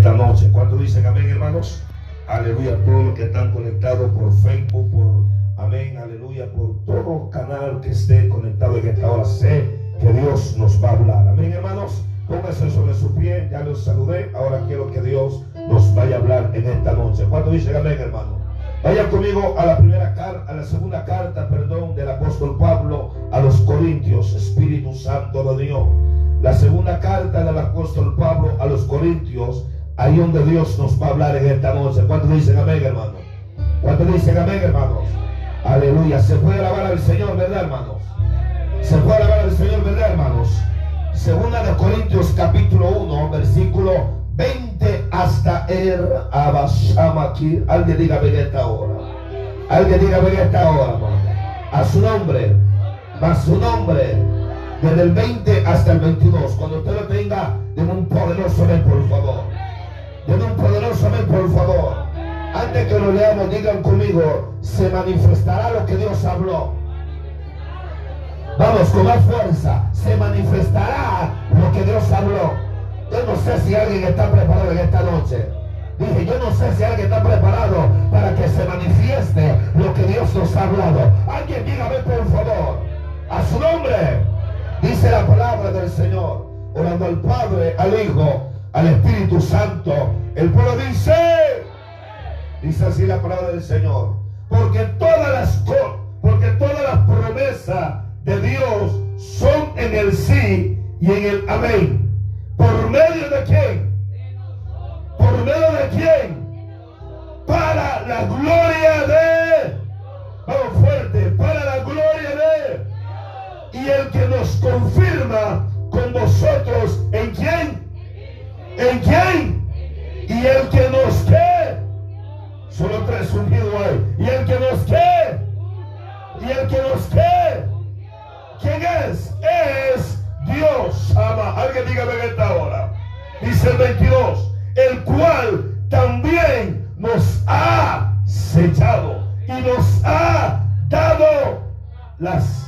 esta noche. ¿Cuánto dicen amén, hermanos? Aleluya, todos los que están conectados por Facebook, por amén, aleluya, por todo canal que esté conectado en esta hora. Sé que Dios nos va a hablar. Amén, hermanos. Póngase sobre su pie, ya los saludé. Ahora quiero que Dios nos vaya a hablar en esta noche. ¿Cuánto dicen amén, hermano? Vaya conmigo a la primera carta, a la segunda carta, perdón, del apóstol Pablo a los Corintios, Espíritu Santo de Dios. La segunda carta del apóstol Pablo a los Corintios, ahí donde Dios nos va a hablar en esta noche. ¿Cuántos dicen amén, hermano? ¿Cuántos dicen amén, hermanos? Aleluya. Se puede alabar al Señor, ¿verdad, hermanos? Se puede alabar al Señor, ¿verdad, hermanos? Segunda de Corintios capítulo 1, versículo 20 hasta el aquí. Alguien diga en esta hora. Alguien diga en esta hora, hermano. A su nombre. A su nombre desde el 20 hasta el 22. Cuando usted lo tenga, denme un poderoso amén, por favor. Denme un poderoso amén, por favor. Antes que lo leamos, digan conmigo, se manifestará lo que Dios habló. Vamos, con más fuerza. Se manifestará lo que Dios habló. Yo no sé si alguien está preparado en esta noche. Dije, yo no sé si alguien está preparado para que se manifieste lo que Dios nos ha hablado. Alguien dígame por favor. A su nombre. Dice la palabra del Señor, orando al Padre, al Hijo, al Espíritu Santo. El pueblo dice, dice así la palabra del Señor, porque todas las porque todas las promesas de Dios son en el sí y en el amén. ¿Por medio de quién? ¿Por medio de quién? Para la gloria de... Vamos fuerte, para la gloria de y el que nos confirma con vosotros en quién en quién y el que nos que solo tres unidos hay. Y el que nos que y el que nos que quién es es Dios. Ama. Alguien dígame en esta hora. Dice el 22 el cual también nos ha sellado y nos ha dado las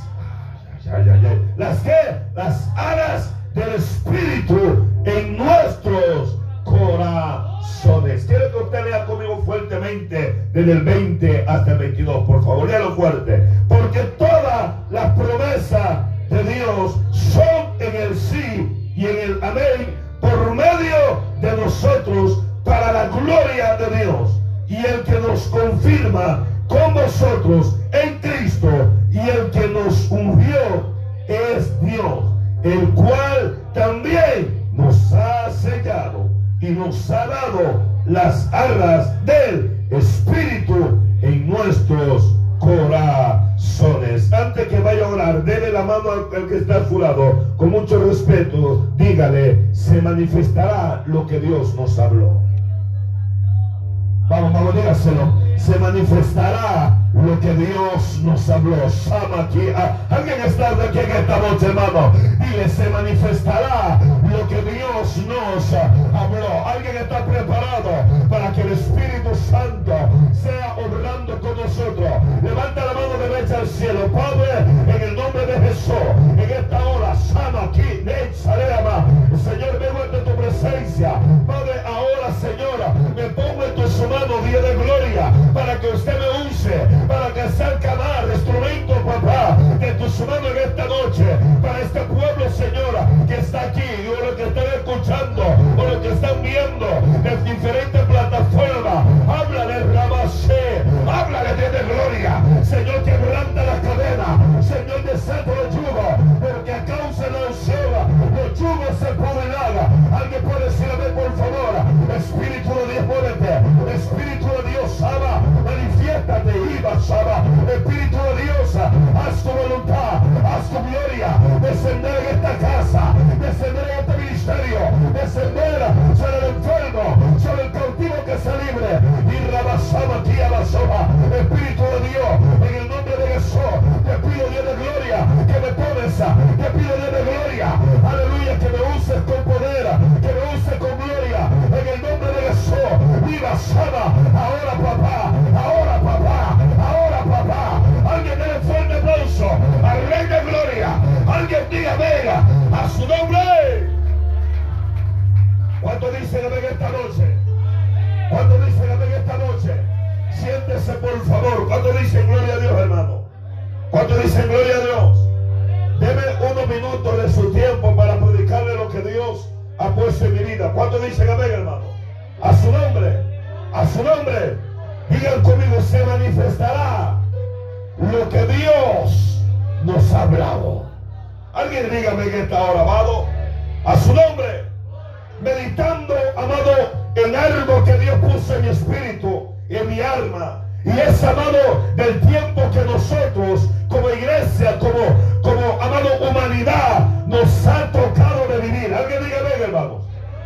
las que, las alas del Espíritu en nuestros corazones. Quiero que usted lea conmigo fuertemente desde el 20 hasta el 22, por favor, léalo fuerte. Porque todas las promesas de Dios son en el sí y en el amén por medio de nosotros para la gloria de Dios. Y el que nos confirma con vosotros en Cristo y el que nos ungió es Dios, el cual también nos ha sellado y nos ha dado las alas del Espíritu en nuestros corazones. Antes que vaya a orar, dele la mano al, que está a con mucho respeto, dígale, se manifestará lo que Dios nos habló. Vamos, vamos, dígaselo. Se manifestará lo que Dios nos habló. Sama aquí. Ah, alguien está aquí en esta noche, hermano. Dile, se manifestará lo que Dios nos habló. Alguien está preparado para que el Espíritu Santo sea obrando con nosotros. Levanta la mano derecha al cielo. Padre, para este pueblo, Señora, que está aquí, o lo que están escuchando, o lo que están viendo en diferentes descender en dicen amén, hermano? A su nombre, a su nombre. Digan conmigo, se manifestará lo que Dios nos ha hablado. Alguien dígame en esta hora, amado. A su nombre. Meditando, amado, en algo que Dios puso en mi espíritu en mi alma. Y es, amado, del tiempo que nosotros, como iglesia, como, como amado humanidad, nos ha tocado de vivir. Alguien diga, venga, hermano.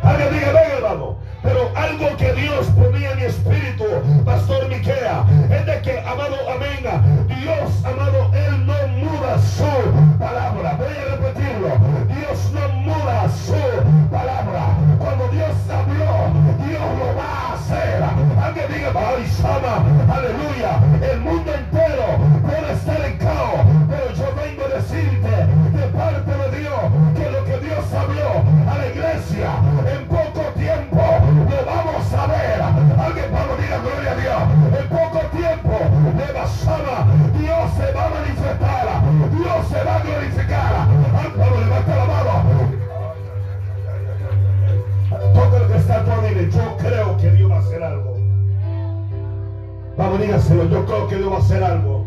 Alguien diga, venga, hermano. Pero algo que Dios ponía en mi espíritu, Pastor Miquea, es de que, amado, amén, Dios, amado, Él no muda su palabra. Voy a repetirlo. Dios no muda su palabra. Cuando Dios habló, Dios lo va a hacer. Alguien diga, ay, Sama, aleluya. El mundo entero puede estar Dios se va a manifestar. Dios se va a glorificar. Al Pablo levanta la mano. Todo el que está todo dile, yo creo que Dios va a hacer algo. Vamos, dígaselo, yo creo que Dios va a hacer algo.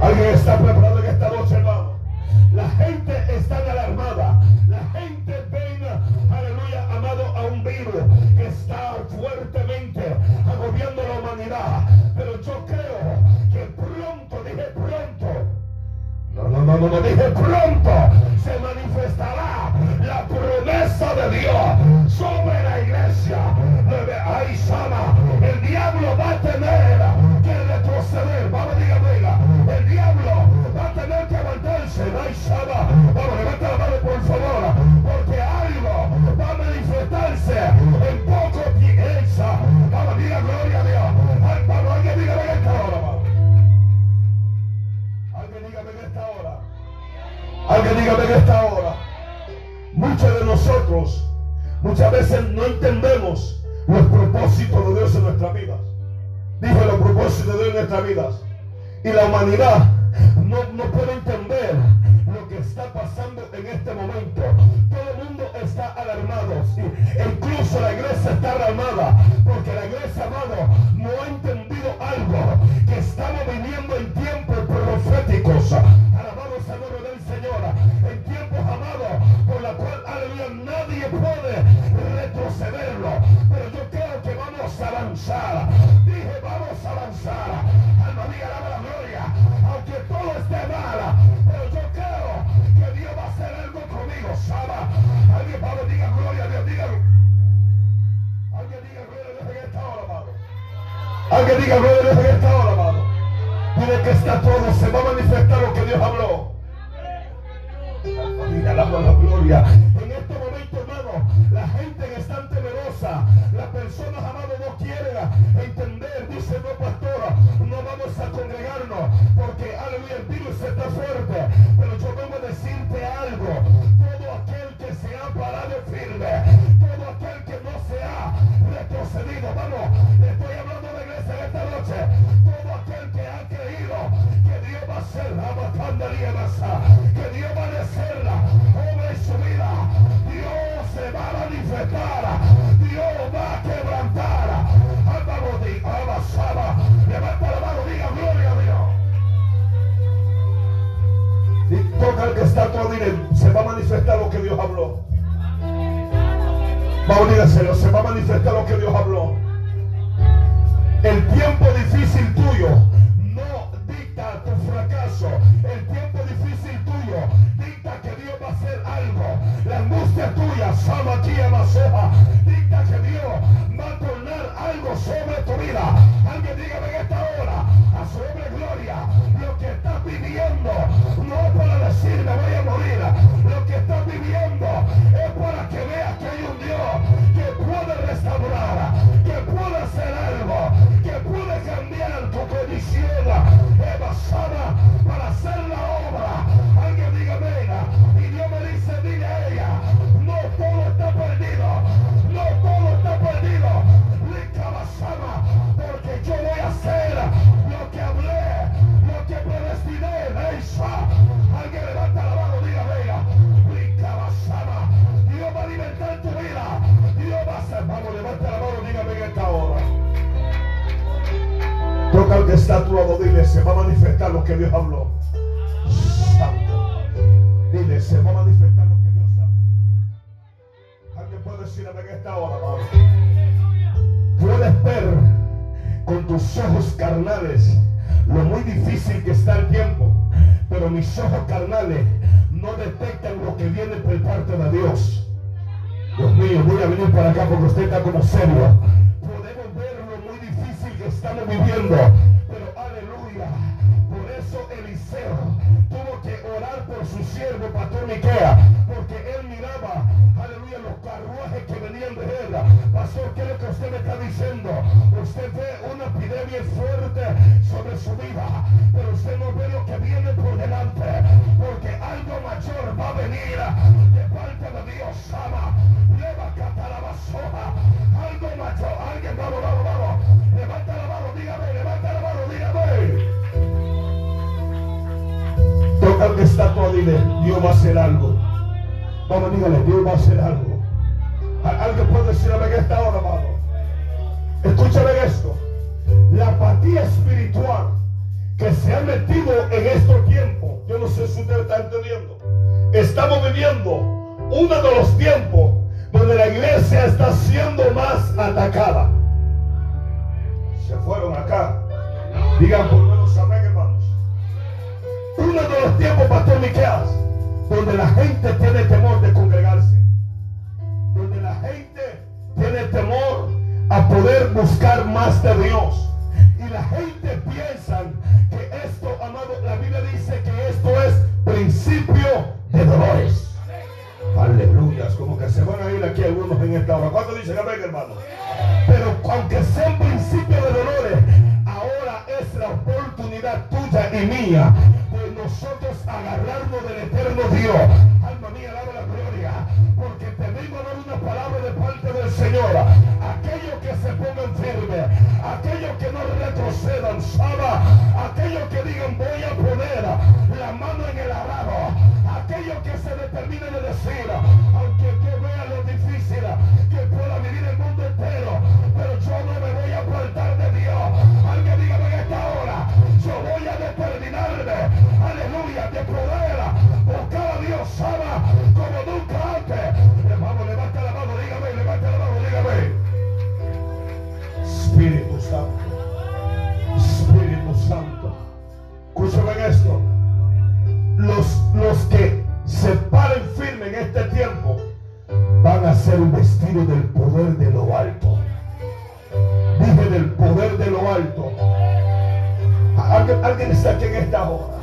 Alguien está preparado en esta noche, hermano. La gente está alarmada. La gente ven, aleluya, amado, a un virus que está fuertemente agobiando la humanidad. Pero yo creo que pronto, dije pronto, no, no, no, no, no, dije pronto se manifestará la promesa de Dios sobre la iglesia. Ahí sana, el diablo va a tener muchas veces no entendemos los propósitos de Dios en nuestras vidas. Dije los propósitos de Dios en nuestras vidas. Y la humanidad no, no puede entender lo que está pasando en este momento. Todo el mundo está alarmado. incluso la iglesia está alarmada. Porque la iglesia, amado, no ha entendido algo. Avanzar. Dije, vamos a avanzar. Alma mía, la gloria. Aunque todo esté mal. Pero yo creo que Dios va a hacer algo conmigo. Saba. Alguien, Pablo, diga gloria a Dios. Diga. Alguien diga gloria a Dios en esta hora, amado. Alguien diga gloria a Dios en esta hora, amado. Dile que está todo. Se va a manifestar lo que Dios habló. Diga la gloria. En este momento, hermano, la gente que está las personas, amado, no quieren entender. Dice, no, pastora, no vamos a congregarnos porque, aleluya, el virus está fuerte. Pero yo vengo a decirte algo. Todo aquel que se ha parado firme, todo aquel que no se ha retrocedido, vamos, estoy hablando la iglesia en esta noche. Todo aquel que ha creído que Dios va a hacer la matanda que está todo, se va a manifestar lo que Dios habló. Vamos, dígaselo, se va a manifestar lo que Dios habló. El tiempo difícil tuyo no dicta tu fracaso. El tiempo difícil tuyo dicta que Dios va a hacer algo. La angustia tuya, Sama dicta que Dios va a algo sobre tu vida. Alguien dígame en esta hora, a su nombre gloria, lo que estás viviendo no es para decir me voy a morir. Lo que estás viviendo es para que veas que hay un Dios que puede restaurar, que puede hacer algo, que puede cambiar tu condición basada para hacer la obra. Que está tu lado, dile, se va a manifestar lo que Dios habló. Santo. Dile, se va a manifestar lo que Dios habló. Alguien puede decir en esta hora, amado. Puedes ver con tus ojos carnales lo muy difícil que está el tiempo. Pero mis ojos carnales no detectan lo que viene por parte de Dios. Dios mío, voy a venir para acá porque usted está como serio. Estamos viviendo. Pero aleluya. Por eso Eliseo tuvo que orar por su siervo, Pastor Miquea. Porque él miraba, aleluya, los carruajes que venían de él. Pastor, ¿qué es lo que usted me está diciendo? Usted ve una epidemia fuerte sobre su vida. Pero usted no ve lo que viene por delante. Porque algo mayor va a venir de parte de Dios. Ama. Leva la basoja. Algo mayor. Alguien, vamos, vamos, vamos. Toca que está todo, dile, Dios va a hacer algo. Vamos, dígale, Dios va a hacer algo. Alguien puede decir a esta hora, amado. Escúchame esto. La apatía espiritual que se ha metido en estos tiempos, yo no sé si usted está entendiendo. Estamos viviendo uno de los tiempos donde la iglesia está siendo más atacada. Se fueron acá. Digan por lo menos amén. De los tiempos, Pastor Miqueas, donde la gente tiene temor de congregarse. Donde la gente tiene temor a poder buscar más de Dios. Y la gente piensa que esto, amado, la Biblia dice que esto es principio de dolores. Aleluya, como que se van a ir aquí algunos en esta hora. ¿Cuánto dicen amén, hermano? Pero aunque sea un principio de dolores, ahora es la oportunidad tuya y mía Dios. Alma mía, alaba la gloria. Porque te vengo dar una palabra de parte del Señor. Aquellos que se pongan firmes, aquellos que no retrocedan, Saba, aquellos que digan voy a poner la mano en el arado, aquellos que se determinen de decir, aunque yo vea lo difícil que pueda vivir el mundo entero, pero yo no me voy a apartar de Dios. Alguien dígame en esta hora, yo voy a determinarme, aleluya, de poder buscar a Dios, Saba, como nunca antes. Vamos, levanta la mano, dígame, levanta la mano, dígame. Espíritu Santo. Espíritu Santo. Escúchame esto. Los, los que se paren firme en este tiempo van a ser vestidos del poder de lo alto. Dije del poder de lo alto. ¿Alguien, alguien está aquí en esta hora.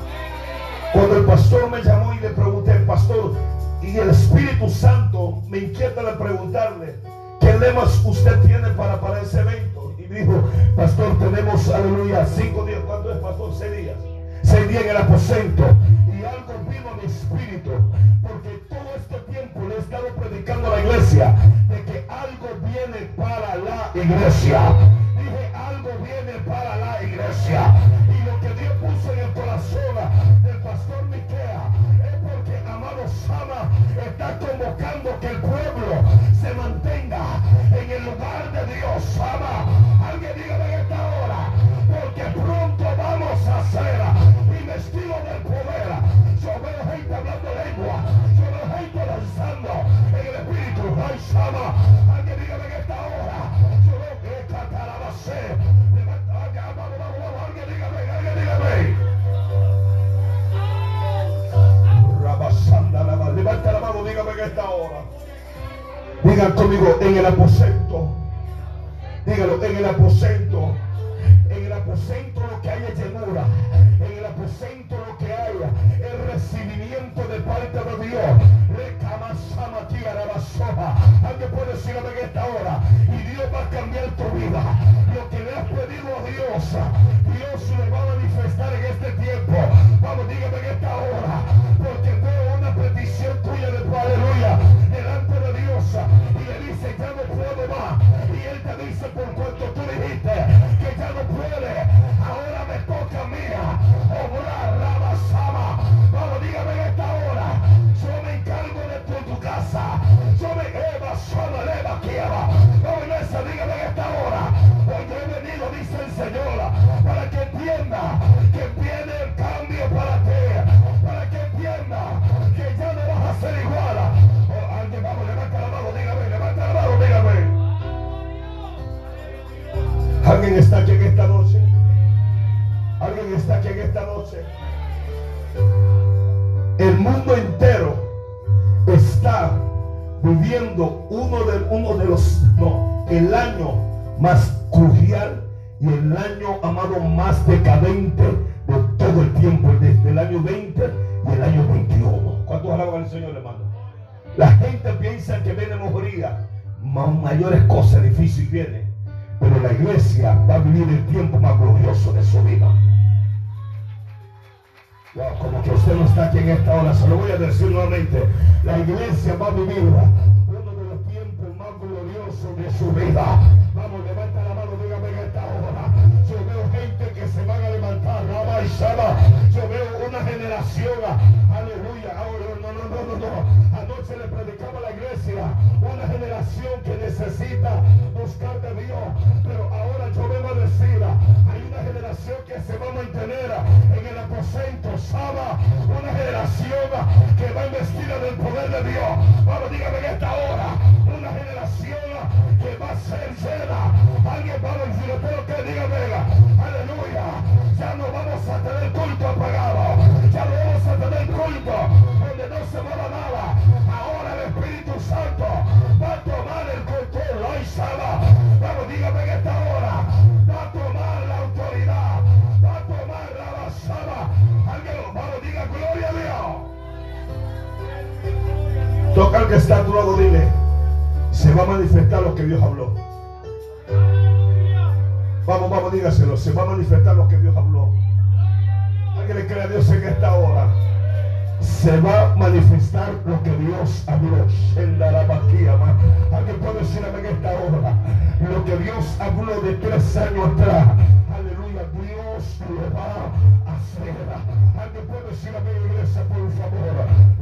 Cuando el pastor me llamó le pregunté, pastor, y el Espíritu Santo me inquieta de preguntarle, ¿qué lemas usted tiene para, para ese evento? Y dijo, pastor, tenemos, aleluya, cinco días. ¿Cuánto es, pastor? Seis días. Seis días en el aposento. Y algo vino mi espíritu. Porque todo este tiempo le he estado predicando a la iglesia de que algo viene para la iglesia. Dije, algo viene para la iglesia. Y lo que Dios puso en el corazón del pastor Miquea Sama, está convocando que el pueblo se mantenga en el lugar de Dios. Sama, alguien dígame en esta hora, porque pronto vamos a ser investidos del poder. Yo veo gente hablando lengua, yo veo gente danzando en el espíritu. Ay, Sama, Digan conmigo, en el aposento. Dígalo, en el aposento. En el aposento lo que hay es llenura. En el aposento lo que hay es recibimiento de parte de Dios. Alguien puede decirme en esta hora. Y Dios va a cambiar tu vida. Lo que le has pedido a Dios, Dios lo va a manifestar en este tiempo. Vamos, dígame en esta hora. Y Él te dice, por cuanto tú dijiste que ya no puede, Alguien está aquí en esta noche. Alguien está aquí en esta noche. El mundo entero está viviendo uno de, uno de los, no, el año más crucial y el año, amado, más decadente de todo el tiempo, desde el año 20 y el año 21. ¿Cuántos alaban al Señor, hermano? La gente piensa que viene mojoría, mayores cosas difíciles vienen, pero la iglesia va a vivir el tiempo más glorioso de su vida. como que usted no está aquí en esta hora, se lo voy a decir nuevamente. La iglesia va a vivir uno de los tiempos más gloriosos de su vida. Vamos, levanta la mano, dígame en esta hora. Yo veo gente que se van a levantar, y Yo veo una generación, aleluya. No, no, no, no, no. Anoche le predicaba a la iglesia una generación que necesita buscar de Dios. Pero ahora yo vengo a decir, hay una generación que se va a mantener en el aposento, Saba. Una generación que va investida del poder de Dios. Vamos, dígame en esta hora. Una generación que va a ser llena. Alguien va a decir, pero que diga, aleluya. Ya no vamos a tener culto apagado. Santo va a tomar el control. Ay, Saba. Vamos, dígame en esta hora. Va a tomar la autoridad. Va a tomar la basada. Alguien, vamos, diga gloria a Dios. Toca al que está a tu lado, dile. Se va a manifestar lo que Dios habló. Vamos, vamos, dígaselo. Se va a manifestar lo que Dios habló. Alguien le cree a Dios en esta hora se va a manifestar lo que Dios habló. Alguien puede decirme en esta hora lo que Dios habló de tres años atrás. Aleluya, Dios lo va a hacer. Alguien puede decir a mi iglesia, por favor.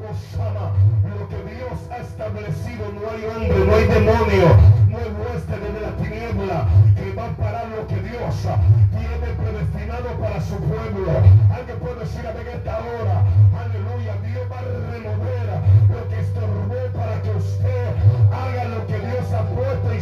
Lo que Dios ha establecido, no hay hombre, no hay demonio, no hay hueste de la tiniebla que va a parar lo que Dios tiene predestinado para su pueblo. Alguien puede decir a en esta.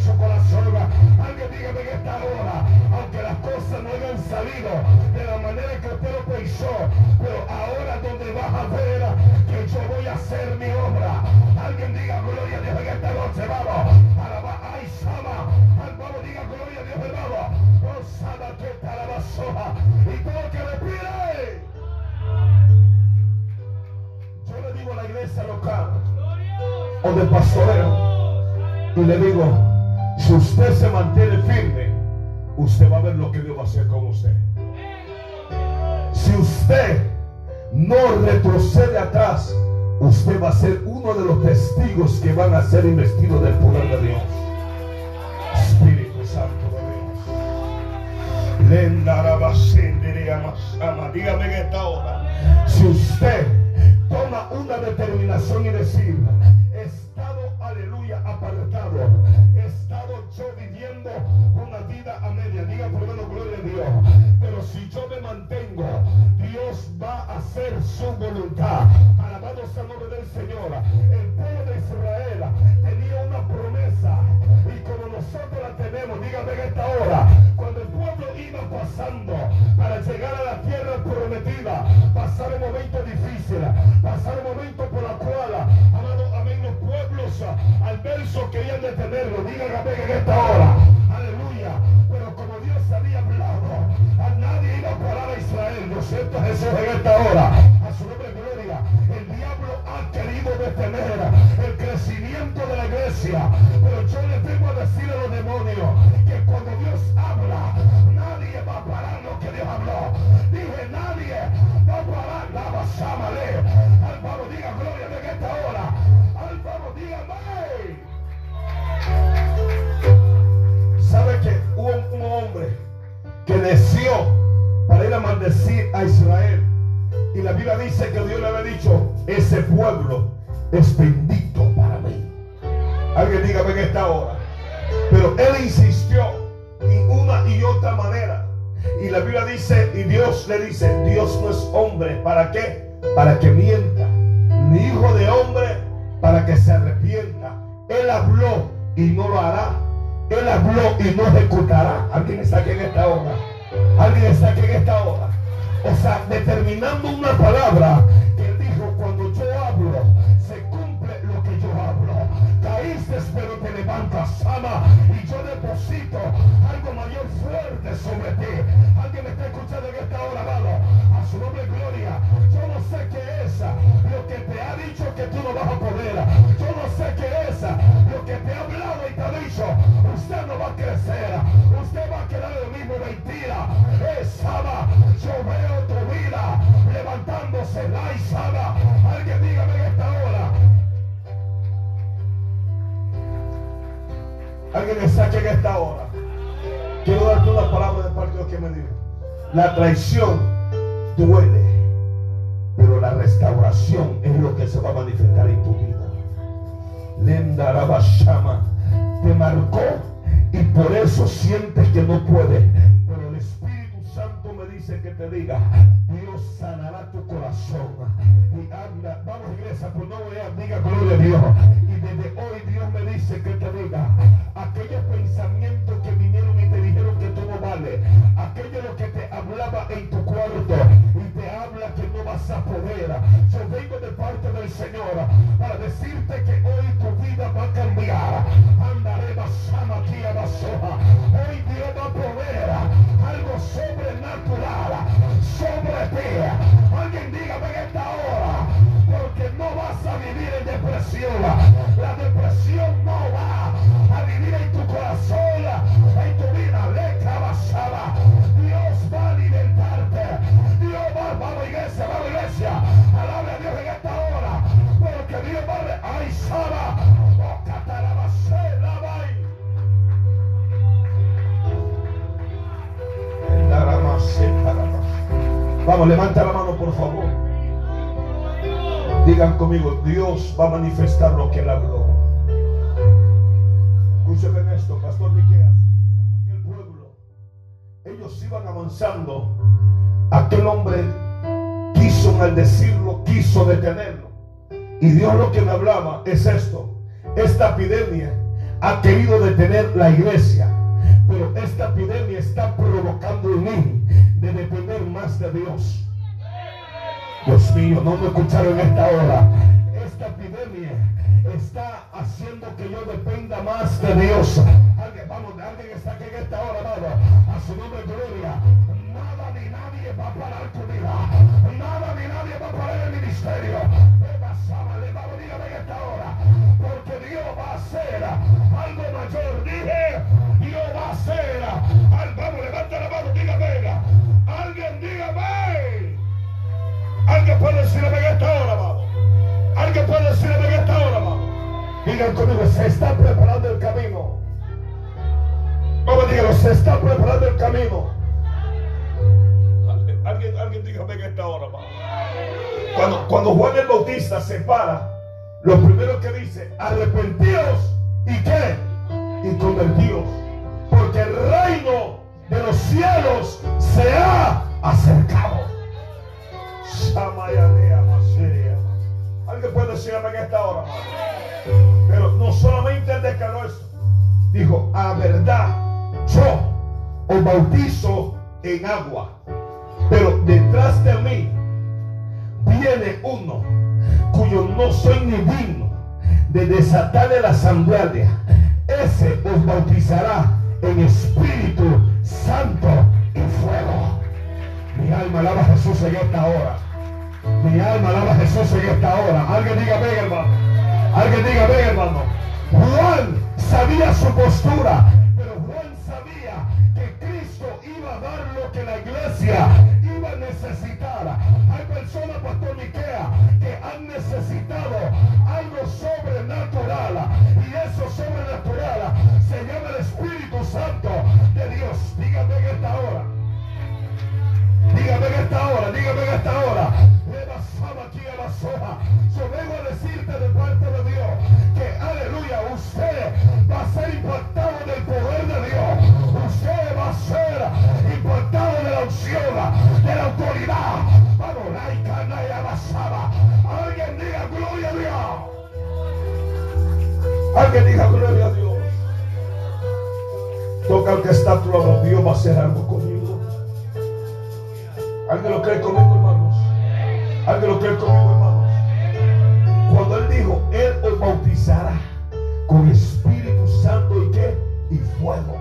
Su corazón. Alguien dígame en esta hora. Aunque las cosas no hayan salido de la manera que usted lo pensó. Pero ahora donde vas a ver que yo voy a hacer mi obra. Alguien diga gloria a Dios en esta noche. Vamos. Alaba. Ay, Sama. Vamos, diga gloria a Dios, hermano. Oh, Sama, que está la basoja. Y todo que respire le digo a la iglesia local o de pastoreo y le digo, si usted se mantiene firme, usted va a ver lo que Dios va a hacer con usted. Si usted no retrocede atrás, usted va a ser uno de los testigos que van a ser investidos del poder de Dios. Espíritu Santo de Dios. Dígame en esta hora. Si usted toma una determinación y decir, estado, aleluya, apartado, yo viviendo una vida a media, diga por menos gloria a Dios, pero si yo me mantengo, Dios va a hacer su voluntad. Alabado sea el nombre del Señor. El pueblo de Israel tenía una promesa y como nosotros la tenemos, dígame en esta hora, cuando el pueblo iba pasando para llegar a la tierra prometida, pasaron momentos difíciles, pasaron momentos por la cual, verso querían detenerlo, digan amén en esta hora, aleluya, pero como Dios había hablado, a nadie iba a parar a Israel, ¿no es cierto Jesús en esta hora? A su nombre gloria, el diablo ha querido detener el crecimiento de la iglesia, pero yo les vengo a decir a los demonios que cuando Dios habla, nadie va a parar lo que Dios habló. Dije, nadie va a parar la basámale. Biblia dice que Dios le había dicho, ese pueblo es bendito para mí. Alguien dígame en esta hora. Pero él insistió en una y otra manera. Y la Biblia dice, y Dios le dice, Dios no es hombre. ¿Para qué? Para que mienta. Ni hijo de hombre para que se arrepienta. Él habló y no lo hará. Él habló y no ejecutará. Alguien está aquí en esta hora. Alguien está aquí en esta hora. O sea, determinando una palabra que él dijo, cuando yo hablo, se cumple lo que yo hablo. Caíste, pero te levantas, ama, y yo deposito algo mayor fuerte sobre ti. Alguien me está escuchando en esta hora, amado. Su nombre, gloria. Yo no sé qué es lo que te ha dicho que tú no vas a poder. Yo no sé qué es lo que te ha hablado y te ha dicho. Usted no va a crecer. Usted va a quedar el mismo mentira. Es ama. Yo veo tu vida levantándose. La y sama. Alguien dígame en esta hora. Alguien me saque en esta hora. Quiero darte una palabra de parte de Dios que me dijo. La traición duele, pero la restauración es lo que se va a manifestar en tu vida. Lenda Rabashama te marcó y por eso sientes que no puedes. Pero el Espíritu Santo me dice que te diga, Dios sanará tu corazón. Y anda, vamos iglesia, pues no a diga gloria a Dios. Y desde hoy Dios me dice que te diga, aquellos pensamientos que vinieron y te dijeron que tú no vale, aquello lo que te hablaba en tu cuarto a poder. Yo vengo de parte del Señor para decirte que hoy tu vida va a cambiar. Andaré basama aquí a basoja. Hoy Dios va a proveer algo sobrenatural sobre ti. Alguien dígame en esta hora, porque no vas a vivir en depresión. La depresión no va a vivir en tu corazón, en tu vida. Le basaba. Vamos iglesia, vamos iglesia. Alabe a Dios en esta hora. Porque Dios va a... ¡Ay, vai! Vamos, levanta la mano por favor. Digan conmigo, Dios va a manifestar lo que él habló. Escúcheme esto, Pastor Miqueas. Aquel pueblo, ellos iban avanzando. Aquel hombre quiso maldecirlo, quiso detenerlo. Y Dios lo que me hablaba es esto. Esta epidemia ha querido detener la iglesia. Pero esta epidemia está provocando en mí de depender más de Dios. Dios mío, no me escucharon esta hora. Esta epidemia está haciendo que yo dependa más de Dios. Alguien, vamos, alguien está aquí en esta hora. A su nombre. Ni nadie va a parar tu vida. Nada ni nadie va a parar el ministerio. Vamos, dígame en esta hora. Porque Dios va a hacer algo mayor. Dije, Dios va a hacer. Al, vamos, levanta la mano, dígame. Alguien dígame. Alguien puede decirme en esta hora, vamos. Alguien puede decirme en esta hora, vamos. Digan conmigo, se está preparando el camino. Vamos, díganlo, se está preparando el camino. Alguien, alguien dígame en esta hora. Cuando, cuando Juan el Bautista se para, lo primero que dice, arrepentíos y qué? Y convertíos. Porque el reino de los cielos se ha acercado. Alguien puede decirme en esta hora? Pero no solamente él declaró eso. Dijo, a verdad, yo os bautizo en agua. Pero detrás de mí viene uno cuyo no soy ni digno de desatarle la sandalia. Ese os bautizará en Espíritu Santo y fuego. Mi alma alaba a Jesús en esta hora. Mi alma alaba a Jesús en esta hora. Alguien diga ven, hermano. Alguien diga ven, hermano. Juan sabía su postura, iba a necesitar. Hay personas, Pastor Miquea, que han necesitado algo sobrenatural. Y eso sobrenatural se llama el Espíritu Santo de Dios. Dígame en esta hora. Dígame en esta hora, dígame en esta hora. Aquí a la soja. Yo vengo a decirte de parte de Dios que, aleluya, usted va a ser impactado del poder de Dios. Usted va a ser unción, de la autoridad. Vamos, la icana y basaba. Alguien diga gloria a Dios. Alguien diga gloria a Dios. Toca al que está a. Dios va a hacer algo conmigo. ¿Alguien lo cree conmigo, hermanos? ¿Alguien lo cree conmigo, hermanos? Cuando Él dijo, Él os bautizará con Espíritu Santo y qué? Y fuego.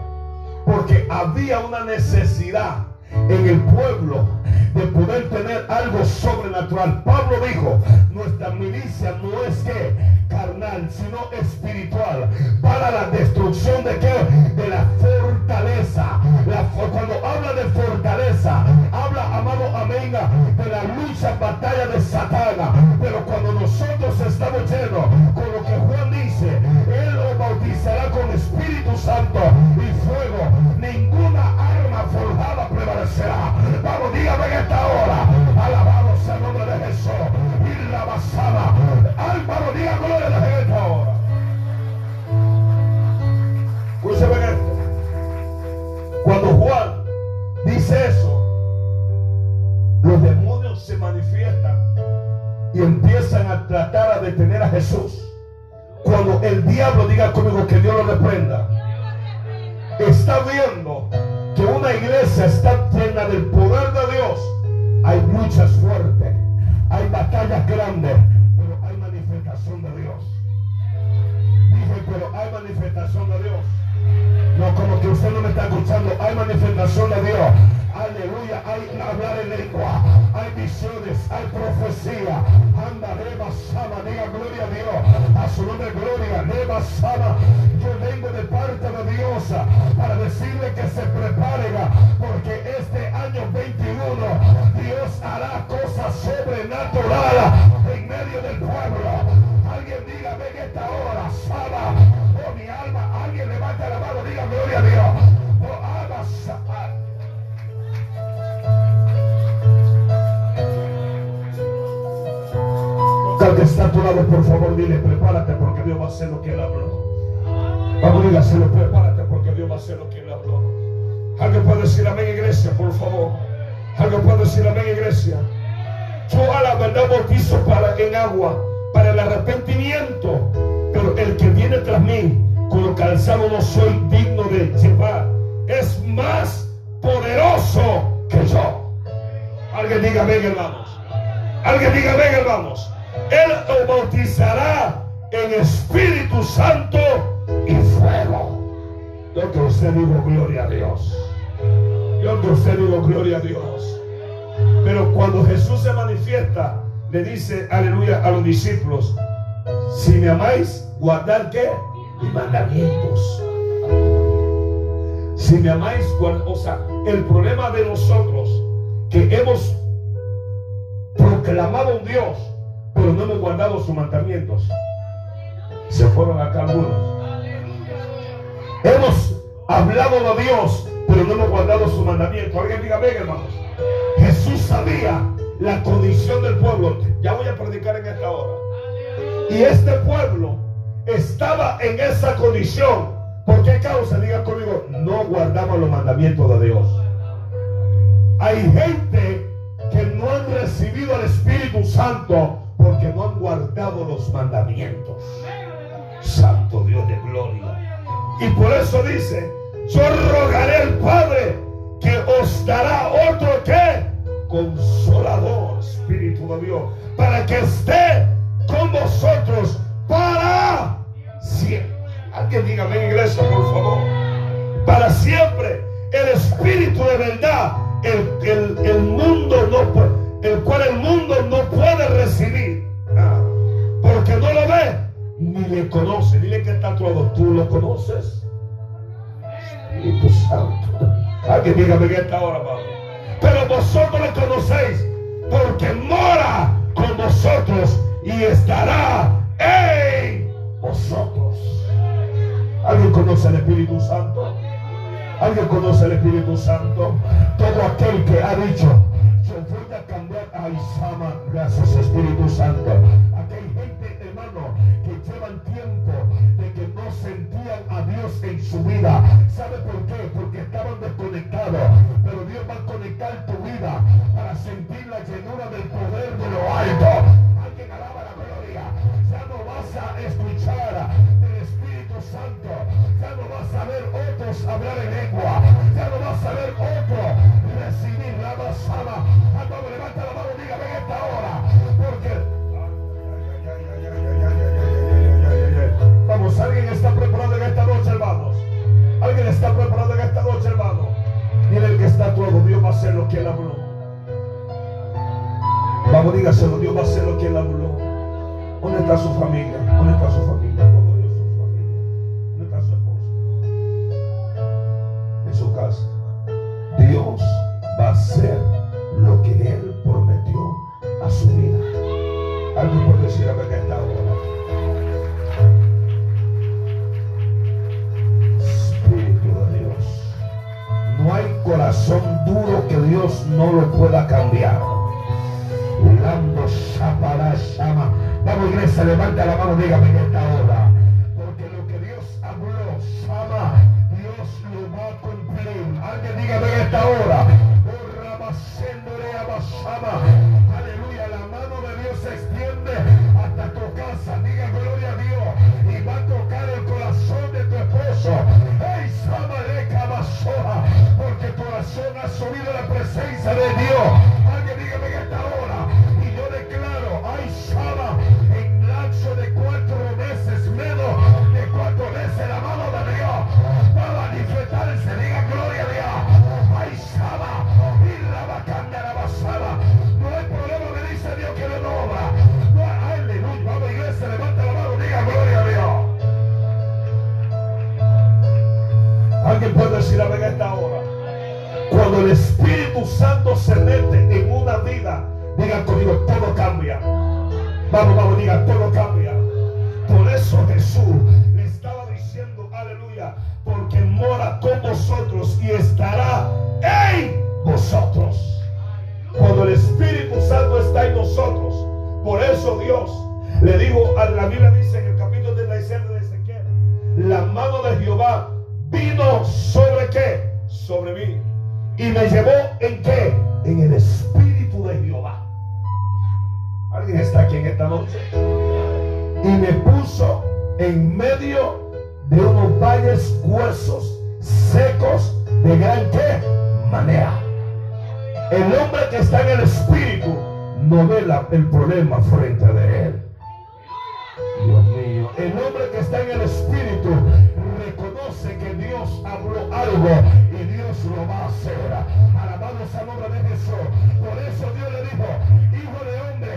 Porque había una necesidad en el pueblo de poder tener algo sobrenatural. Pablo dijo, nuestra milicia no es que carnal, sino espiritual, para la destrucción de qué? De la fortaleza. cuando habla de fortaleza, habla, amado amiga, de la lucha, batalla de Satán. Pero cuando nosotros estamos llenos con lo que Juan dice, Él lo bautizará con Espíritu Santo y fuego. Arma forjada prevalecerá. Vamos, dígame en esta hora. Alabado sea el nombre de Jesús. Y la basada. Al vamos, diga gloria de esta hora. Escúcheme esto. Cuando Juan dice eso, los demonios se manifiestan y empiezan a tratar a detener a Jesús. Cuando el diablo diga conmigo que Dios lo reprenda, está viendo que una iglesia está llena del poder de Dios, hay luchas fuertes, hay batallas grandes, pero hay manifestación de Dios. Dije, pero hay manifestación de Dios. No, como que usted no me está escuchando, hay manifestación de Dios. Aleluya, hay hablar en lengua, hay visiones, hay profecía. Anda, Reba Sama, diga gloria a Dios. A su nombre, gloria, Reba Sama. Yo vengo de parte de Dios para decirle que se preparen porque este año 21 Dios hará cosas sobrenaturales en medio del pueblo. Alguien diga, ven esta hora, Sama, oh mi alma, alguien levanta la mano, diga gloria a Dios. Tu por favor, dile, prepárate porque Dios va a hacer lo que Él habló. Vamos, dígaselo, prepárate porque Dios va a hacer lo que Él habló. Alguien puede decir amén, iglesia, por favor. Alguien puede decir amén, iglesia. Yo a la verdad bautizo para, en agua, para el arrepentimiento. Pero el que viene tras mí, con lo calzado no soy digno de llevar, es más poderoso que yo. Alguien diga amén, hermanos. Alguien diga amén, hermanos. Él os bautizará en Espíritu Santo y fuego. Yo que usted digo gloria a Dios. Yo que usted digo gloria a Dios. Pero cuando Jesús se manifiesta, le dice, aleluya, a los discípulos, si me amáis, guardar qué? Mandamientos. Si me amáis, o sea, el problema de nosotros, que hemos proclamado un Dios, pero no hemos guardado sus mandamientos. Se fueron acá algunos. Hemos hablado de Dios, pero no hemos guardado su mandamiento. Alguien diga, venga, hermanos. Jesús sabía la condición del pueblo. Ya voy a predicar en esta hora. Y este pueblo estaba en esa condición. ¿Por qué causa? Diga conmigo, no guardaba los mandamientos de Dios. Hay gente que no han recibido al Espíritu Santo porque no han guardado los mandamientos. Santo Dios de gloria. Y por eso dice, yo rogaré al Padre que os dará otro que consolador, Espíritu de Dios, para que esté con vosotros para siempre. Alguien dígame iglesia, por favor. Para siempre. El Espíritu de verdad, el, el mundo no el cual el mundo no puede recibir. Porque no lo ve ni le conoce. Dile que está todo. ¿Tú lo conoces? Espíritu Santo. Alguien dígame que esta hora, Padre. Pero vosotros le conocéis porque mora con vosotros y estará en vosotros. ¿Alguien conoce el Espíritu Santo? ¿Alguien conoce el Espíritu Santo? Todo aquel que ha dicho, voy a cambiar a Isama. Gracias Espíritu Santo. En su vida. ¿Sabe por qué? Porque estaban desconectados. Pero Dios va a conectar tu vida para sentir la llenura del poder de lo alto. Alguien alaba la gloria. Ya no vas a escuchar del Espíritu Santo, ya no vas a ver otros hablar en lengua, ya no vas a ver otro recibir la basada. Cuando levanta la mano, diga, ven esta hora, porque Vamos, alguien está preparado hermanos. Alguien está preparado en esta noche, hermano. Mire el que está todo, Dios va a hacer lo que él habló. Vamos, dígaselo, Dios va a hacer lo que él habló. ¿Dónde está su familia? ¿Dónde está su familia? No lo pueda cambiar. Vamos iglesia, levanta la mano, dígame en esta hora. Porque lo que Dios habló, Dios lo va a cumplir. Alguien dígame en esta hora. Corazón ha subido a la presencia de Dios. Alguien dígame en esta hora. Y yo declaro, ay, Sama, en lapso de cuatro meses, menos de cuatro meses, la mano de Dios va a manifestarse. Diga gloria a Dios. Ay, Sama, y la bacanda la basada. No hay problema, me dice Dios que no obra. Hay, aleluya. Vamos, iglesia, levanta la mano, diga gloria a Dios. Alguien puede decir a esta hora. Espíritu Santo se mete en una vida, diga conmigo, todo cambia. Vamos, vamos, diga, todo cambia. Por eso Jesús le estaba diciendo, aleluya, porque mora con vosotros y estará en vosotros. Cuando el Espíritu Santo está en nosotros, por eso Dios le dijo, a la Biblia dice en el capítulo 37 de Ezequiel, la mano de Jehová vino sobre qué? Sobre mí. Y me llevó en qué? En el Espíritu de Jehová. ¿Alguien está aquí en esta noche? Y me puso en medio de unos valles huesos secos de gran qué? Manera. El hombre que está en el Espíritu no ve el problema frente de él. Dios mío, el hombre que está en el Espíritu reconoce que Dios habló algo Lo va a hacer. Alabamos al nombre de Jesús. Por eso Dios le dijo, hijo de hombre,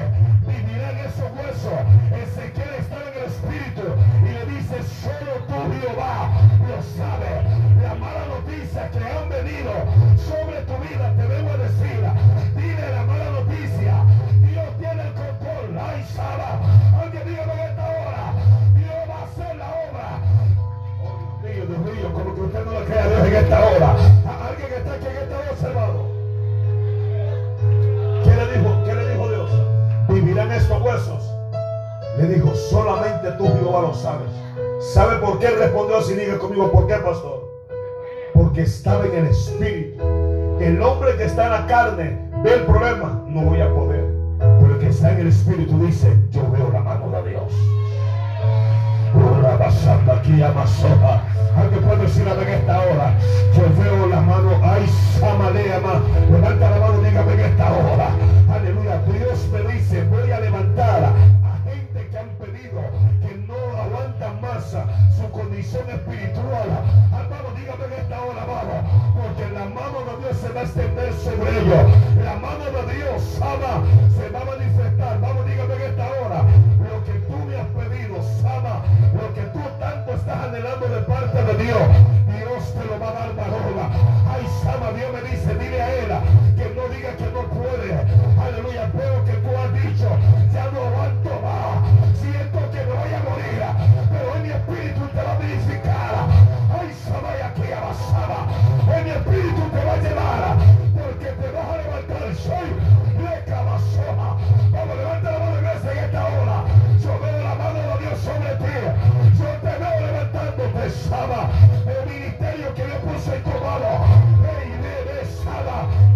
vivirán esos huesos. Ezequiel está en el Espíritu y le dice, solo tú Jehová lo sabe. La mala noticia que han venido sobre ¿Sabe por qué Él respondió así? Diga conmigo, ¿por qué, pastor? Porque estaba en el espíritu. El hombre que está en la carne ve el problema, no voy a poder. Pero el que está en el espíritu dice, yo veo la mano de Dios. Aquí amasoja. Alguien puede decir en esta hora. Yo veo la mano. Ay, Samaleama. Levanta la mano, dígame en esta hora. Aleluya. Dios me dice, voy a levantar su condición espiritual. Hermano, dígame en esta hora, vamos. Porque la mano de Dios se va a extender sobre ellos. La mano de Dios, ama, se va a manifestar. Vamos, dígame en esta hora. Lo que tú me has pedido, Sama, lo que tú tanto estás anhelando de parte de Dios, Dios te lo va a dar varón. Ay, Sama, Dios me dice, dile a él que no diga que no puede. Aleluya, veo que tú has dicho, ya no aguanto Soy leca basoja. Vamos, levanta la mano iglesia en esta hora. Yo veo la mano de Dios sobre ti. Yo te veo levantándote, Sama. El ministerio que Dios puso en tu mano. Ey, bebé, Sama.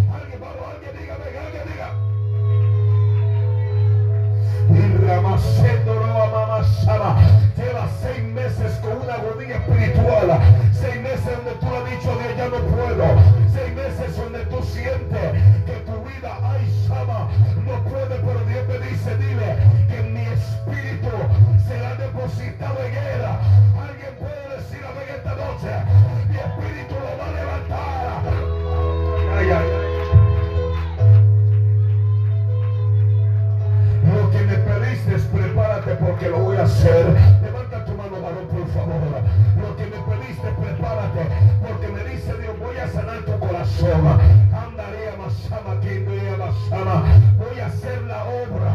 Andaría Masama, Kinduría Masama. Voy a hacer la obra.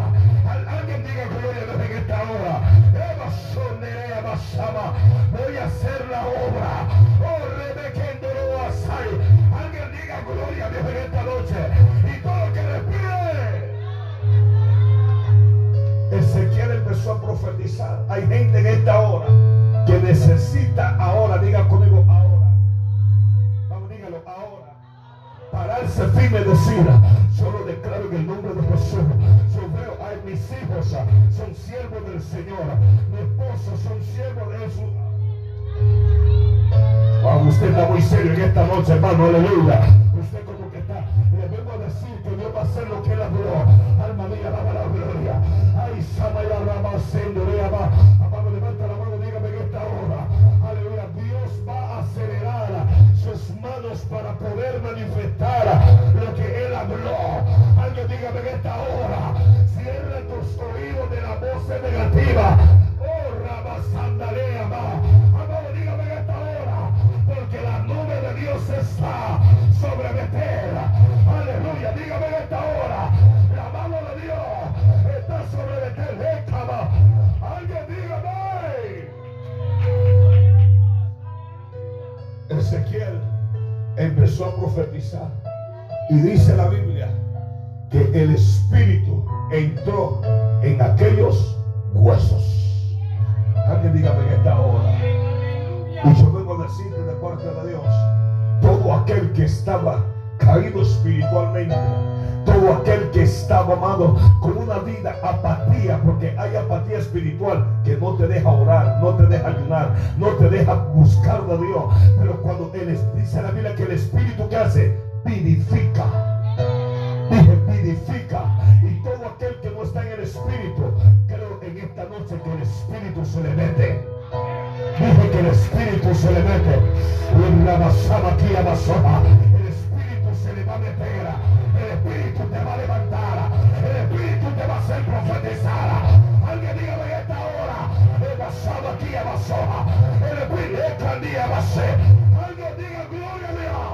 Al- alguien diga gloria a en esta hora. Eva Sonerea Masama. Voy a hacer la obra. Oh, Rebekendoro Asai. Alguien diga gloria a Dios en esta noche. Y todo lo que respire. Ezequiel empezó a profetizar. Hay gente en esta hora que necesita ahora, diga conmigo ahora. Pararse firme decir, solo declaro en el nombre de Jesús. Yo veo a mis hijos ah, son siervos del Señor, mi esposo son siervos de Jesús. Vamos, usted está muy serio en esta noche, hermano, aleluya. Usted como que está, le vengo a decir que Dios va a hacer lo que él habló. Para poder manifestar lo que él habló. Alguien dígame en esta hora. Cierra tus oídos de la voz negativa. Empezó a profetizar. Y dice la Biblia que el Espíritu entró en aquellos huesos. Alguien dígame en esta hora. Y yo vengo a decirte de parte de Dios, todo aquel que estaba caído espiritualmente, todo aquel que estaba amado con una vida apatía, porque hay apatía espiritual que no te deja orar, no te deja ayunar, no te deja buscar de Dios. Pero cuando el, dice la Biblia que el Espíritu que hace, vivifica. Dije, vivifica. Y todo aquel que no está en el Espíritu, creo en esta noche que el Espíritu se le mete. Dije que el Espíritu se le mete. En la basama aquí a basoma. Hacer profetizar. Alguien dígame en esta hora. El basama aquí a basoma. El Espíritu es candía base. Alguien diga gloria a Dios.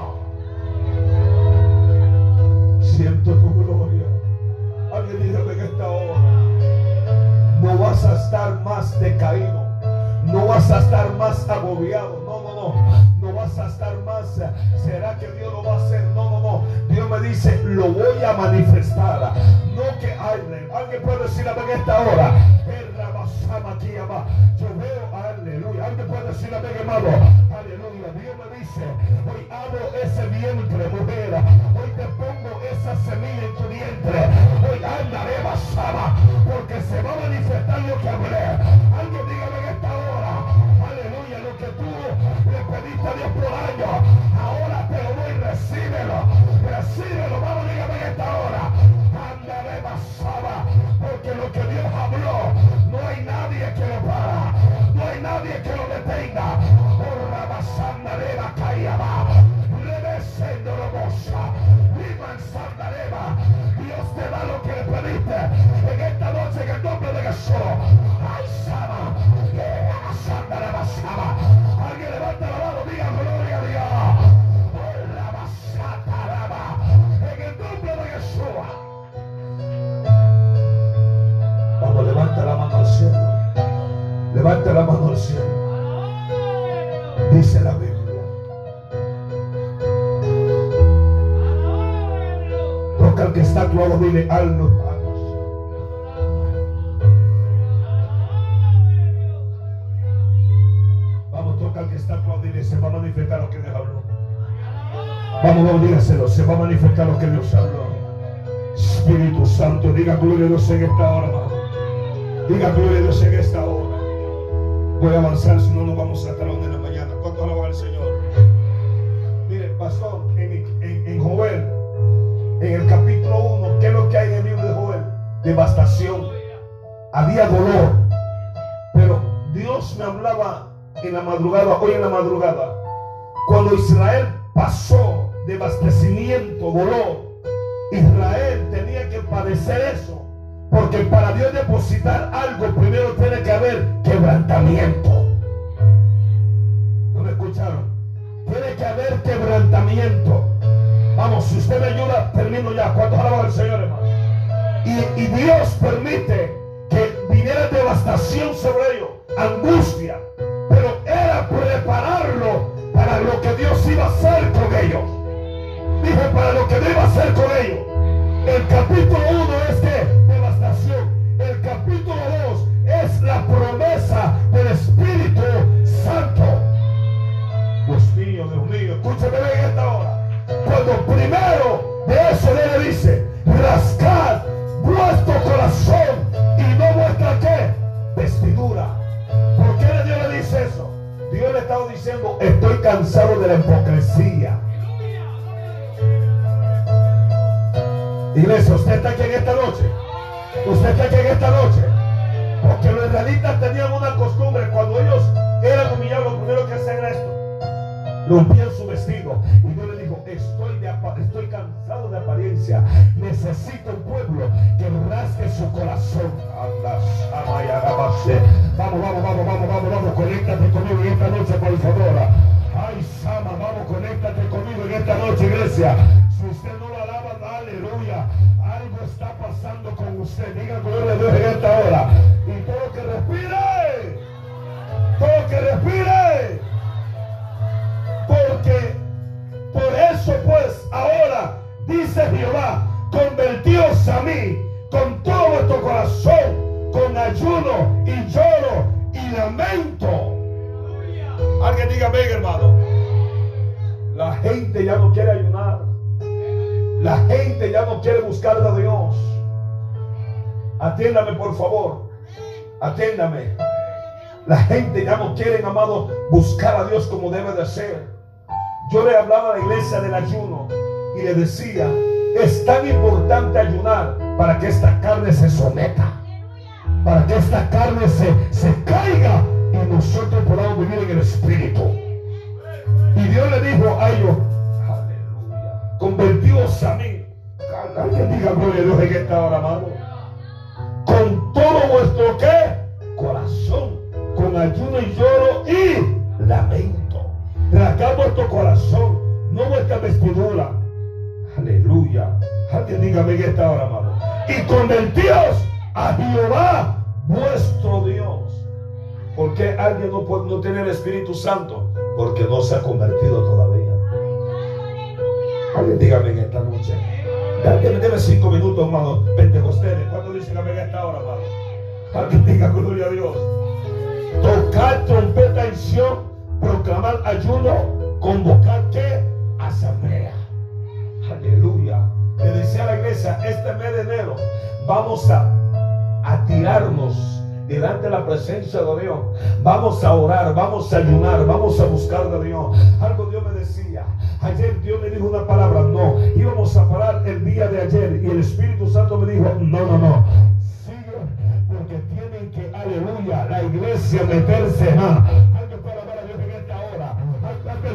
Siento tu gloria. Alguien dígame en esta hora. No vas a estar más decaído. No vas a estar más agobiado. No, no, no. No vas a estar más. ¿Será que Dios lo va a hacer? No, no, no. Dios me dice, lo voy a manifestar. En esta hora. Yo veo, aleluya. Alguien puede decir amén, hermano. Aleluya. Dios me dice, hoy abro ese vientre, mujer. Porque lo que Dios habló, no hay nadie que lo para. No hay nadie que lo detenga. Por la basandareva caíaba. Revesendorobosa. Vivan sandareva. Dios te da lo que le pediste. En esta noche en el nombre de Jesús. Ay, Sama. Sama. Alguien levanta la mano, diga Levanta la mano al cielo. Dice la Biblia. Toca al que está a tu lado, dile, alnos, Vamos, toca al que está a tu lado, dile, se va a manifestar lo que Dios habló. Vamos, vamos, dígaselo, se va a manifestar lo que Dios habló. Espíritu Santo, diga gloria a Dios en esta hora. Diga gloria a Dios en esta hora. Voy a avanzar, si no nos vamos hasta la una de la mañana. ¿Cuánto alaban al Señor? Mire, pastor, en, en, en Joel, en el capítulo 1, ¿qué es lo que hay en el libro de Joel? Devastación. Había dolor. Pero Dios me hablaba en la madrugada, hoy en la madrugada, cuando Israel pasó de abastecimiento, dolor, Israel tenía que padecer eso. Porque para Dios depositar algo, primero tiene que haber quebrantamiento. ¿No me escucharon? Tiene que haber quebrantamiento. Vamos, si usted me ayuda, termino ya. ¿Cuántos alaban al Señor, hermano? Y, Dios permite que viniera devastación sobre ellos, angustia, pero era prepararlo para lo que Dios iba a hacer con ellos. Dije, para lo que Dios iba a hacer con ellos. El capítulo 1 es que capítulo 2 es la promesa del Espíritu Santo. Dios mío, Dios mío, escúcheme bien esta hora. Cuando primero de eso le dice, rascad vuestro corazón y no vuestra qué? Vestidura. ¿Por qué Dios le dice eso? Dios le estaba diciendo, estoy cansado de la hipocresía. Iglesia, usted está aquí en esta noche. Usted aquí en esta noche. Porque los israelitas tenían una costumbre. Cuando ellos eran humillados, lo primero que hacían era esto. Rompían su vestido. Y Dios le dijo, estoy, de estoy cansado de apariencia. Necesito un pueblo que rasgue su corazón. Vamos, vamos, vamos, vamos, vamos, vamos. Conéctate conmigo en esta noche, por favor. Ay, Sama, vamos, conéctate conmigo en esta noche, iglesia. Si usted no está pasando con usted. Diga gloria a Dios ya no quiere buscar a Dios. Atiéndame por favor. Atiéndame. La gente ya no quiere, amado, buscar a Dios como debe de ser. Yo le hablaba a la iglesia del ayuno y le decía, es tan importante ayunar para que esta carne se someta, para que esta carne se, se caiga y nosotros podamos vivir en el Espíritu. Y Dios le dijo a ellos, aleluya, convertíos a mí. Alguien diga gloria a Dios en esta hora, amado. Con todo vuestro qué? Corazón, con ayuno y lloro y lamento. Rasgar vuestro corazón, no vuestra vestidura. Aleluya. Alguien dígame en esta hora, amado. Y convertíos a Jehová, vuestro Dios. ¿Por qué alguien no puede no tener el Espíritu Santo? Porque no se ha convertido todavía. Alguien dígame en esta noche. Alguien cinco minutos, hermano. Pentecostés. ¿Cuándo dicen en esta hora, amado? Alguien diga gloria a Dios. Tocar trompeta y proclamar ayuno, convocar qué? Asamblea. Aleluya. Le decía a la iglesia, este mes de enero vamos a, a tirarnos delante de la presencia de Dios. Vamos a orar, vamos a ayunar, vamos a buscar de Dios. Algo Dios me decía. Ayer Dios me dijo una palabra, no. Íbamos a parar el día de ayer y el Espíritu Santo me dijo, no, no, no. Sigue porque tienen que, aleluya, la iglesia meterse. ¿ah?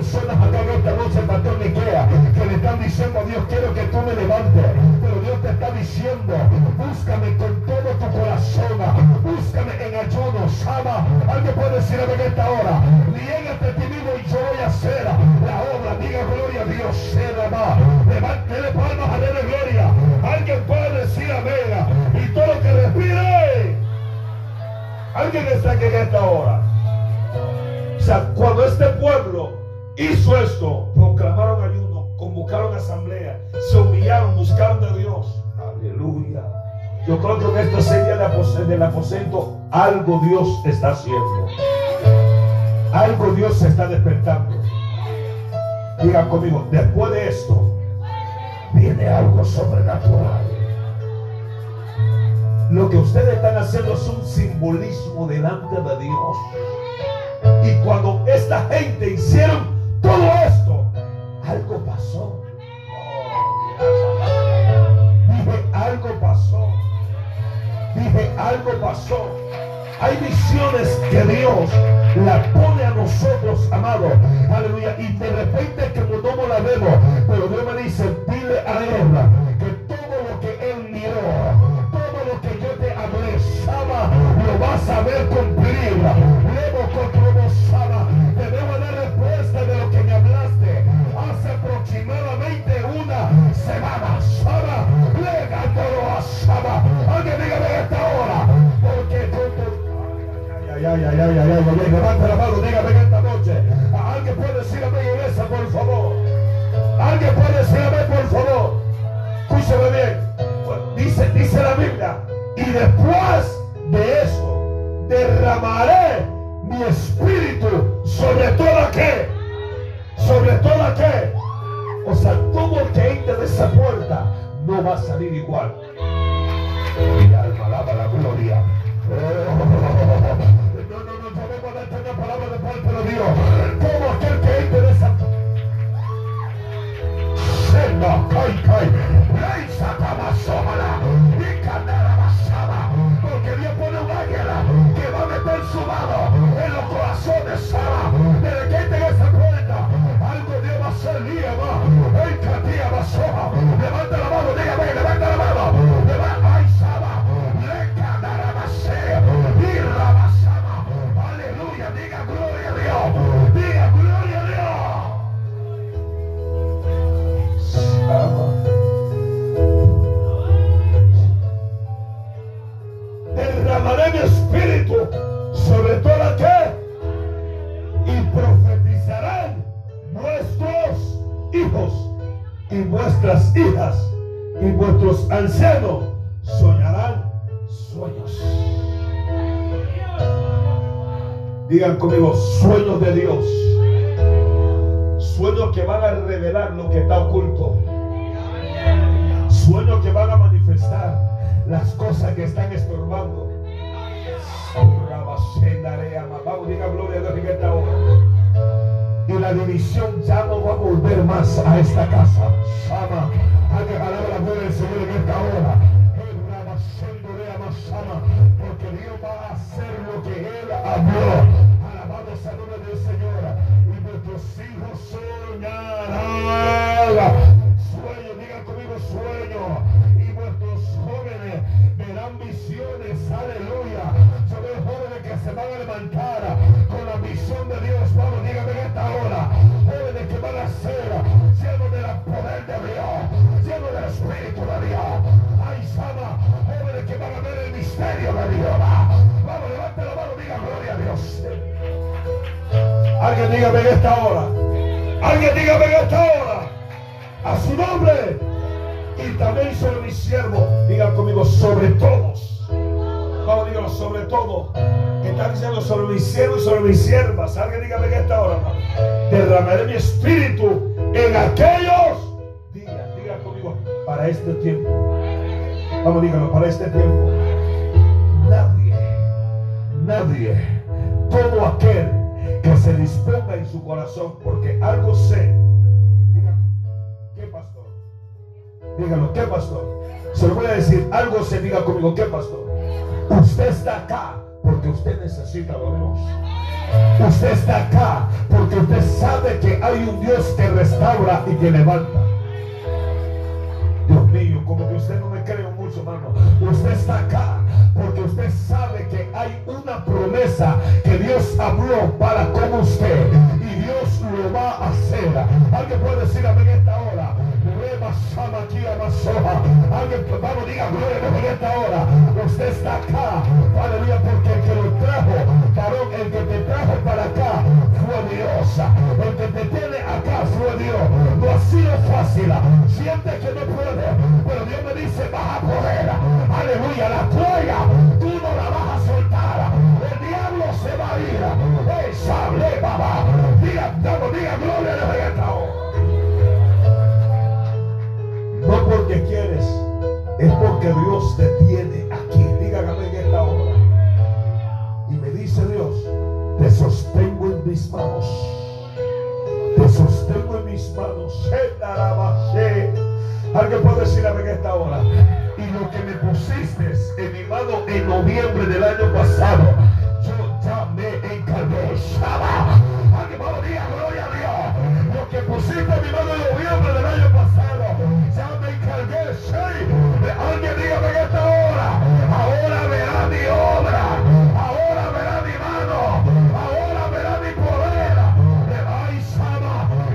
Personas acá en esta noche, pastor Miquea, que le están diciendo a Dios, quiero que tú me levantes. Pero Dios te está diciendo, búscame con todo tu corazón, búscame en ayuno, Sama. Alguien puede decir en esta hora, niégate a ti mismo y yo voy a hacer la obra. Diga gloria a Dios, será más. Levántele palmas a de gloria. Alguien puede decir amén. Y todo lo que respire. Alguien está aquí esta hora. O sea, cuando este pueblo hizo esto, proclamaron ayuno, convocaron asamblea, se humillaron, buscaron de Dios. Aleluya. Yo creo que en esta serie del aposento algo Dios está haciendo. Algo Dios se está despertando. Digan conmigo, después de esto viene algo sobrenatural. Lo que ustedes están haciendo es un simbolismo delante de Dios. Y cuando esta gente hicieron todo esto, algo pasó. Dije, algo pasó. Dije, algo pasó. Hay visiones que Dios la pone a nosotros, amado. Aleluya. Y de repente que no la vemos. Pero Dios me dice, dile a él que todo lo que él miró, todo lo que yo te hablé, lo vas a ver cumplir. Levanta la mano, dígame en esta noche. Alguien puede decir amén en esa, por favor. Alguien puede decir amén, por favor. Escúchame bien. Dice, dice la Biblia. Y después Digan conmigo, sueños de Dios. Sueños que van a revelar lo que está oculto. Sueños que van a manifestar las cosas que están estorbando. Diga gloria a Dios en esta hora. Y la división ya no va a volver más a esta casa. Que jalar la gloria del Señor en esta hora. Porque Dios va a hacer lo que Él habló. Nuestros hijos soñarán. Sueño, digan conmigo sueño. Y vuestros jóvenes verán visiones. Aleluya. Yo veo jóvenes que se van a levantar con la visión de Dios. Vamos, dígame en esta hora. Jóvenes que van a ser llenos del poder de Dios. Llenos del Espíritu de Dios. Ay, Sama. Jóvenes que van a ver el misterio de Dios. Alguien dígame en esta hora. Alguien dígame en esta hora. A su nombre. Y también sobre mis siervos. Digan conmigo, sobre todos. Vamos, dígalo, sobre todo. Está diciendo sobre mis siervos y sobre mis siervas. Alguien dígame en esta hora. Derramaré mi espíritu en aquellos. Diga, diga conmigo, para este tiempo. Vamos, dígalo, para este tiempo. Nadie, nadie, todo aquel que se disponga en su corazón, porque algo sé. Diga, ¿qué pastor? Dígalo, ¿qué pastor? Se lo voy a decir, algo se diga conmigo, ¿qué pastor? Usted está acá porque usted necesita de Dios. Usted está acá porque usted sabe que hay un Dios que restaura y que levanta. Dios mío, como que usted no me cree mucho, hermano. Usted está acá usted sabe que hay una promesa que Dios habló para con usted y Dios lo va a hacer. Alguien puede decir amén esta hora. Alguien, vamos, diga gloria en esta hora. Usted está acá, aleluya, porque el que lo trajo, el que te trajo para acá fue Dios. El que te tiene acá fue Dios. No ha sido fácil. Siente que no puede, pero Dios me dice, vas a poder. Aleluya, la toalla, ¡Ey, sable, babá! Diga, vamos, diga gloria. No porque quieres, es porque Dios te tiene aquí. Dígame en esta hora. Y me dice Dios, te sostengo en mis manos. Te sostengo en mis manos. Alguien puede decir en esta hora. Y lo que me pusiste en mi mano en noviembre del año pasado, yo ya me encargué. Shaba. Alguien decir gloria a Dios. Lo que pusiste en mi mano en noviembre del año pasado, ya me encargué. Sí. Alguien dígame en esta hora. Ahora verá mi obra. Ahora verá mi mano. Ahora verá mi poder. Le va y.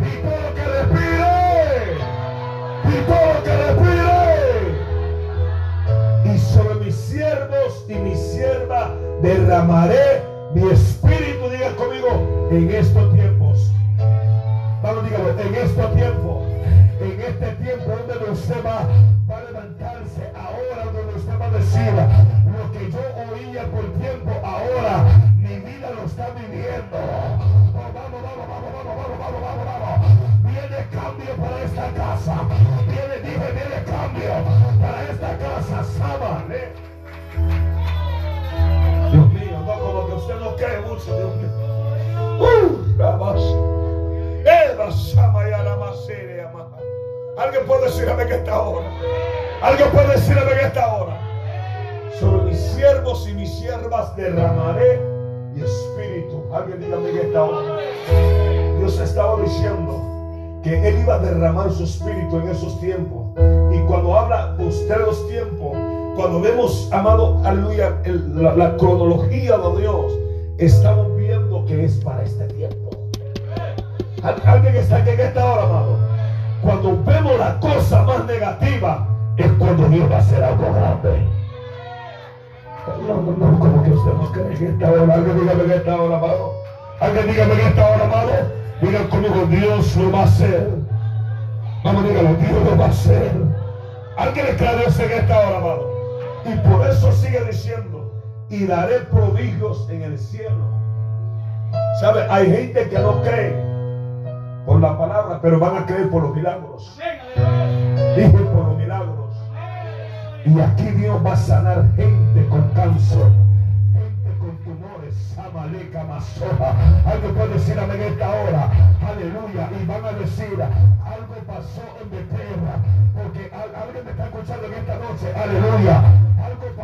Y todo lo que respire. Y todo lo que respire. Y derramaré mi espíritu, diga conmigo, en estos tiempos. Vamos, dígalo, en estos tiempos. En este tiempo donde usted va, va a levantarse, ahora donde usted va a decir, lo que yo oía por tiempo, ahora mi vida lo está viviendo. Oh, vamos, vamos, vamos, vamos, vamos, vamos, vamos, vamos. Viene cambio para esta casa. Viene, dije, viene cambio para esta casa. Sábale. Usted no cree mucho, Dios mío. Uh, la más. Alguien puede decirme que esta hora. Alguien puede decirme que esta hora. Sobre mis siervos y mis siervas derramaré mi espíritu. Alguien dígame que esta hora. Dios estaba diciendo que Él iba a derramar su espíritu en esos tiempos. Y cuando habla usted los tiempos, cuando vemos, amado, aleluya, el- la, cronología de Dios, estamos viendo que es para este tiempo. Al- Alguien está aquí en esta hora, amado. Cuando vemos la cosa más negativa, es cuando Dios va a hacer algo grande. No, no, no, como que usted no cree que esta hora. Alguien dígame que esta hora, amado. Alguien dígame que esta hora, amado. Diga conmigo, Dios lo va a hacer. Vamos, dígalo, Dios lo va a hacer. Alguien le en esta hora, amado. Y por eso sigue diciendo, y daré prodigios en el cielo. ¿Sabe? Hay gente que no cree por la palabra, pero van a creer por los milagros. Dije por los milagros. Y aquí Dios va a sanar gente con cáncer, gente con tumores. Alguien puede decir amén en esta hora. Aleluya. Y van a decir, algo pasó en Beterra. Porque al- alguien me está escuchando en esta noche. Aleluya.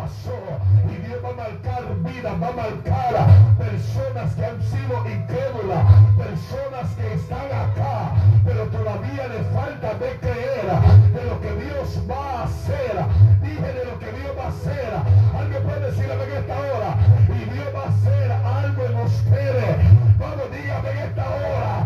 Y Dios va a marcar vidas, va a marcar personas que han sido incrédulas, personas que están acá, pero todavía les falta de creer de lo que Dios va a hacer. Dije de lo que Dios va a hacer. Alguien puede decirme en esta hora. Y Dios va a hacer algo en ustedes. Vamos, dígame en esta hora.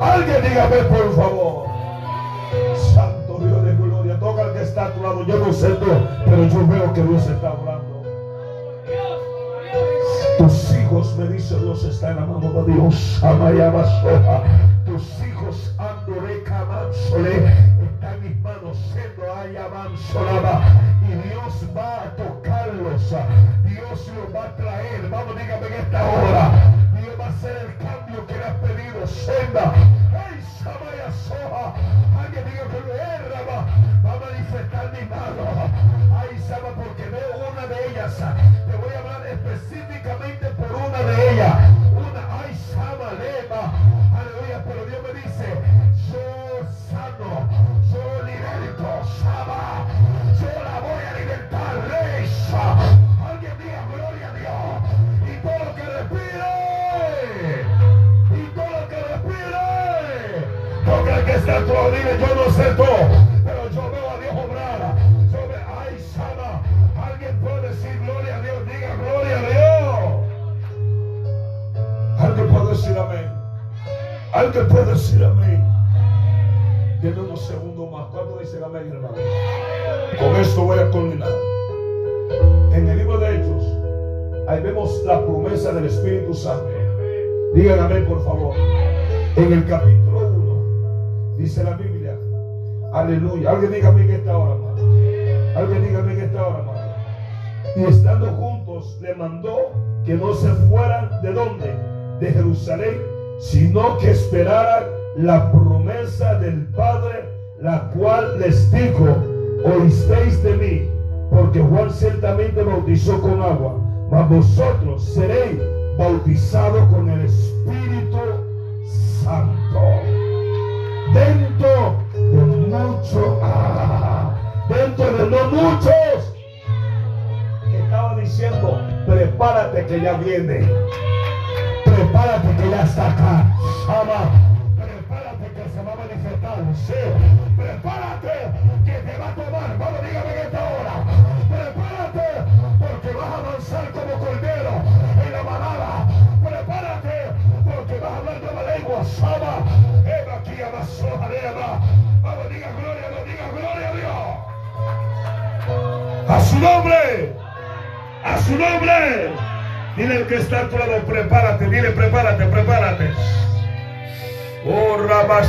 Alguien dígame, por favor. Santo Dios de gloria. Toca al que está a tu lado. Yo no sé tú, pero yo veo que Dios está hablando. Tus hijos, me dice Dios, están en la mano de Dios. Amayaba soja. Tus hijos, andore camansole, están en mis manos, siendo ayamansolaba. Y Dios va a tocarlos. Dios los va a traer. Vamos, dígame en esta hora. Dios va a hacer el cambio que pedido. Senda. ¡Ay, Samaya soja! Alguien diga que lo erra. Va, va a manifestar mi mano. Ay, Sama, porque veo una de ellas. Te voy a hablar específicamente por una de ellas. Que está a tu dile, yo no sé todo, pero yo veo a Dios obrar. Yo veo, ay, Sama. Alguien puede decir gloria a Dios, diga gloria a Dios. Alguien puede decir amén. Alguien puede decir amén. Denme unos segundos más. ¿Cuánto dicen amén, hermano? Con esto voy a culminar. En el libro de Hechos, ahí vemos la promesa del Espíritu Santo. Digan amén, por favor. En el capítulo 1, dice la Biblia. Aleluya. Alguien diga amén en esta hora, hermano. Alguien diga amén en esta hora, hermano. Y estando juntos, le mandó que no se fueran de dónde? De Jerusalén, sino que esperaran la promesa del Padre, la cual les dijo, oísteis de mí, porque Juan ciertamente bautizó con agua, mas vosotros seréis bautizados con el Espíritu Santo dentro de muchos, dentro de no muchos, estaba diciendo, prepárate que ya viene, prepárate que ya está acá, ama, prepárate que se va a manifestar, prepárate que te va a tomar, vamos, dígame en esta hora, prepárate porque vas a avanzar como cordero en la manada, prepárate porque vas a hablar de la lengua, ama, Vamos, diga gloria, no diga gloria a Dios. A su nombre, a su nombre. Dile el que está a tu lado, prepárate, dile prepárate, prepárate. Oh, Rabas.